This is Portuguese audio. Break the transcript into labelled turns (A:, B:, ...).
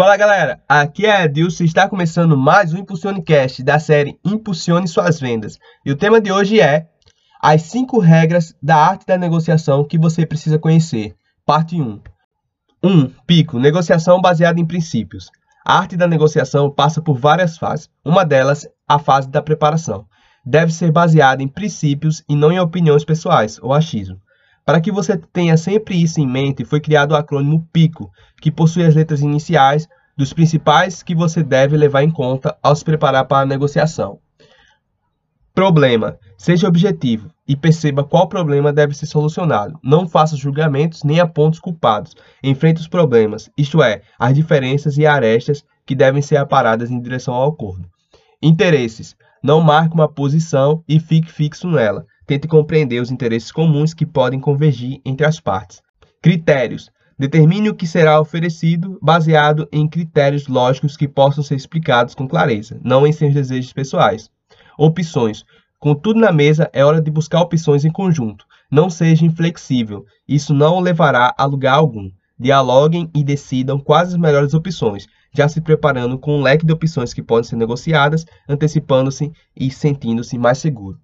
A: Fala galera, aqui é Edilson e está começando mais um Impulsionecast da série Impulsione Suas Vendas. E o tema de hoje é as 5 regras da arte da negociação que você precisa conhecer. Parte 1. 1. Pico, negociação baseada em princípios. A arte da negociação passa por várias fases. Uma delas, a fase da preparação. Deve ser baseada em princípios e não em opiniões pessoais ou achismo. Para que você tenha sempre isso em mente, foi criado o acrônimo PICO, que possui as letras iniciais dos principais que você deve levar em conta ao se preparar para a negociação. Problema. Seja objetivo e perceba qual problema deve ser solucionado. Não faça julgamentos nem aponte culpados. Enfrente os problemas, isto é, as diferenças e arestas que devem ser aparadas em direção ao acordo. Interesses. Não marque uma posição e fique fixo nela. Tente compreender os interesses comuns que podem convergir entre as partes. Critérios. Determine o que será oferecido baseado em critérios lógicos que possam ser explicados com clareza, não em seus desejos pessoais. Opções. Com tudo na mesa, é hora de buscar opções em conjunto. Não seja inflexível, isso não o levará a lugar algum. Dialoguem e decidam quais as melhores opções, já se preparando com um leque de opções que podem ser negociadas, antecipando-se e sentindo-se mais seguro.